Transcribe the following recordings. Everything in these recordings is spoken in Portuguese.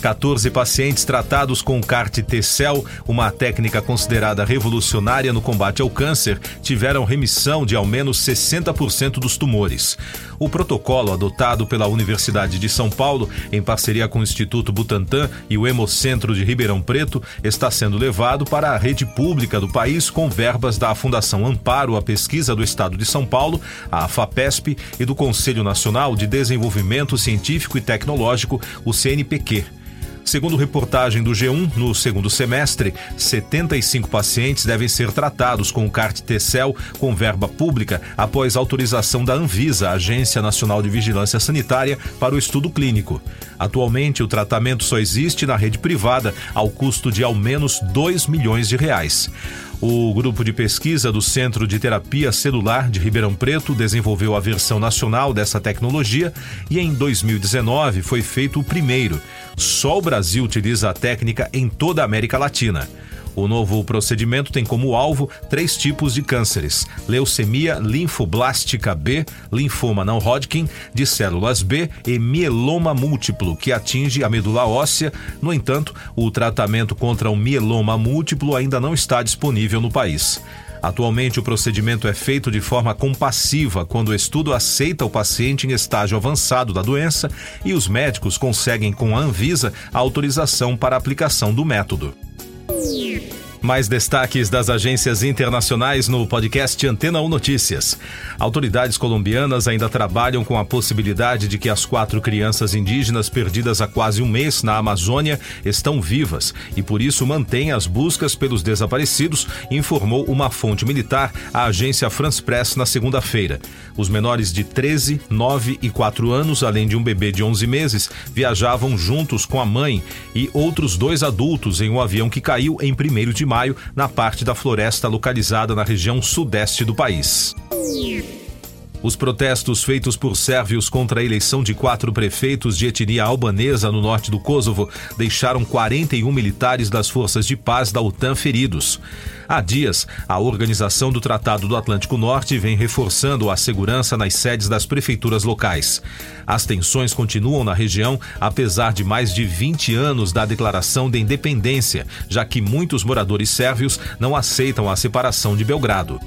14 pacientes tratados com CART-T-cell, uma técnica considerada revolucionária no combate ao câncer, tiveram remissão de ao menos 60% dos tumores. O protocolo adotado pela Universidade de São Paulo, em parceria com o Instituto Butantan e o Hemocentro de Ribeirão Preto, está sendo levado para a rede pública do país com verbas da Fundação Amparo à Pesquisa do Estado de São Paulo, a FAPESP e do Conselho Nacional de Desenvolvimento Científico e Tecnológico, o CNPq. Segundo reportagem do G1, no segundo semestre, 75 pacientes devem ser tratados com o CART-T-cell com verba pública após autorização da Anvisa, Agência Nacional de Vigilância Sanitária, para o estudo clínico. Atualmente, o tratamento só existe na rede privada, ao custo de ao menos 2 milhões de reais. O grupo de pesquisa do Centro de Terapia Celular de Ribeirão Preto desenvolveu a versão nacional dessa tecnologia e em 2019 foi feito o primeiro. Só o Brasil utiliza a técnica em toda a América Latina. O novo procedimento tem como alvo três tipos de cânceres: leucemia linfoblástica B, linfoma não Hodgkin de células B e mieloma múltiplo, que atinge a medula óssea. No entanto, o tratamento contra o mieloma múltiplo ainda não está disponível no país. Atualmente, o procedimento é feito de forma compassiva quando o estudo aceita o paciente em estágio avançado da doença e os médicos conseguem com a Anvisa a autorização para a aplicação do método. Mais destaques das agências internacionais no podcast Antena 1 Notícias. Autoridades colombianas ainda trabalham com a possibilidade de que as quatro crianças indígenas perdidas há quase um mês na Amazônia estão vivas e por isso mantém as buscas pelos desaparecidos, informou uma fonte militar à agência France Press na segunda-feira. Os menores de 13, 9 e 4 anos, além de um bebê de 11 meses, viajavam juntos com a mãe e outros dois adultos em um avião que caiu em 1 de maio maio, na parte da floresta localizada na região sudeste do país. Os protestos feitos por sérvios contra a eleição de quatro prefeitos de etnia albanesa no norte do Kosovo deixaram 41 militares das forças de paz da OTAN feridos. Há dias, a Organização do Tratado do Atlântico Norte vem reforçando a segurança nas sedes das prefeituras locais. As tensões continuam na região, apesar de mais de 20 anos da declaração de independência, já que muitos moradores sérvios não aceitam a separação de Belgrado.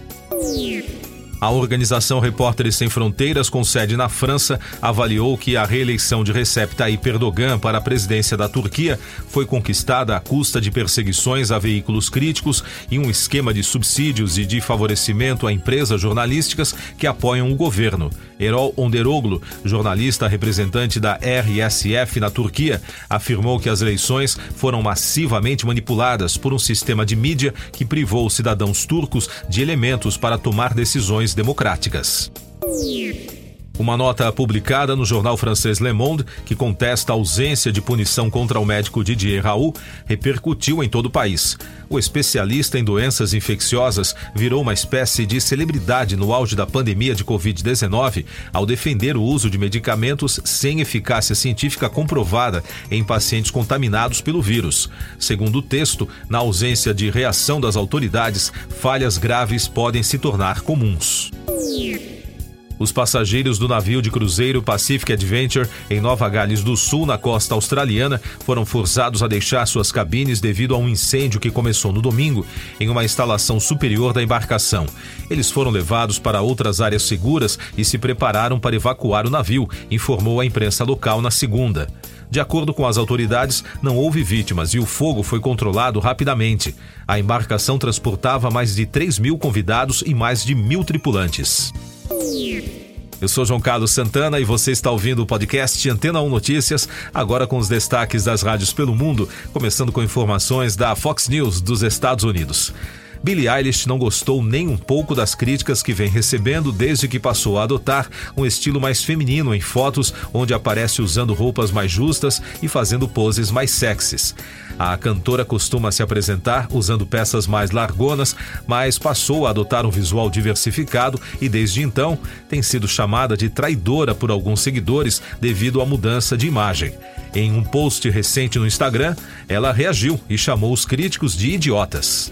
A organização Repórteres Sem Fronteiras, com sede na França, avaliou que a reeleição de Recep Tayyip Erdogan para a presidência da Turquia foi conquistada à custa de perseguições a veículos críticos e um esquema de subsídios e de favorecimento a empresas jornalísticas que apoiam o governo. Erol Onderoglu, jornalista representante da RSF na Turquia, afirmou que as eleições foram massivamente manipuladas por um sistema de mídia que privou cidadãos turcos de elementos para tomar decisões democráticas. Uma nota publicada no jornal francês Le Monde, que contesta a ausência de punição contra o médico Didier Raul, repercutiu em todo o país. O especialista em doenças infecciosas virou uma espécie de celebridade no auge da pandemia de Covid-19 ao defender o uso de medicamentos sem eficácia científica comprovada em pacientes contaminados pelo vírus. Segundo o texto, na ausência de reação das autoridades, falhas graves podem se tornar comuns. Os passageiros do navio de cruzeiro Pacific Adventure em Nova Gales do Sul, na costa australiana, foram forçados a deixar suas cabines devido a um incêndio que começou no domingo em uma instalação superior da embarcação. Eles foram levados para outras áreas seguras e se prepararam para evacuar o navio, informou a imprensa local na segunda. De acordo com as autoridades, não houve vítimas e o fogo foi controlado rapidamente. A embarcação transportava mais de 3 mil convidados e mais de mil tripulantes. Eu sou João Carlos Santana e você está ouvindo o podcast Antena 1 Notícias, agora com os destaques das rádios pelo mundo, começando com informações da Fox News dos Estados Unidos. Billie Eilish não gostou nem um pouco das críticas que vem recebendo desde que passou a adotar um estilo mais feminino em fotos, onde aparece usando roupas mais justas e fazendo poses mais sexys. A cantora costuma se apresentar usando peças mais largonas, mas passou a adotar um visual diversificado e desde então tem sido chamada de traidora por alguns seguidores devido à mudança de imagem. Em um post recente no Instagram, ela reagiu e chamou os críticos de idiotas.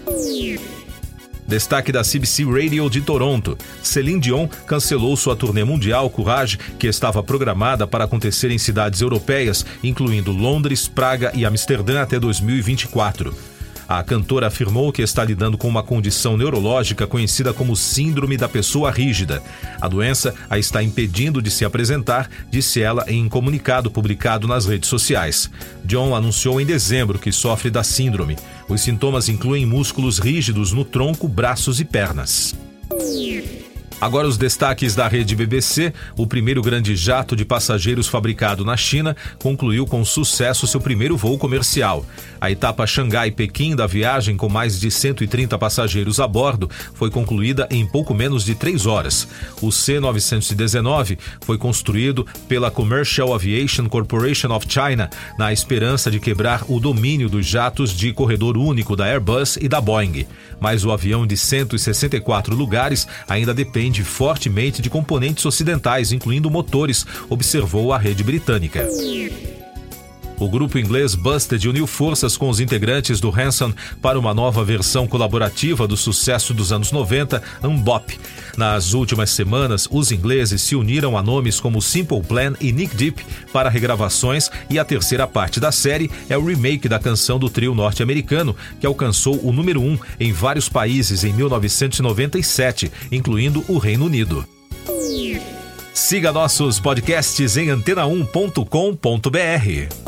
Destaque da CBC Radio de Toronto. Celine Dion cancelou sua turnê mundial Courage, que estava programada para acontecer em cidades europeias, incluindo Londres, Praga e Amsterdã até 2024. A cantora afirmou que está lidando com uma condição neurológica conhecida como Síndrome da Pessoa Rígida. A doença a está impedindo de se apresentar, disse ela em um comunicado publicado nas redes sociais. John anunciou em dezembro que sofre da síndrome. Os sintomas incluem músculos rígidos no tronco, braços e pernas. Agora os destaques da rede BBC. O primeiro grande jato de passageiros fabricado na China concluiu com sucesso seu primeiro voo comercial. A etapa Xangai-Pequim da viagem, com mais de 130 passageiros a bordo, foi concluída em pouco menos de três horas. O C-919 foi construído pela Commercial Aviation Corporation of China, na esperança de quebrar o domínio dos jatos de corredor único da Airbus e da Boeing. Mas o avião de 164 lugares ainda depende depende fortemente de componentes ocidentais, incluindo motores, observou a rede britânica. O grupo inglês Busted uniu forças com os integrantes do Hanson para uma nova versão colaborativa do sucesso dos anos 90, Unbop. Nas últimas semanas, os ingleses se uniram a nomes como Simple Plan e Nick Deep para regravações e a terceira parte da série é o remake da canção do trio norte-americano, que alcançou o número 1 um em vários países em 1997, incluindo o Reino Unido. Siga nossos podcasts em antena1.com.br.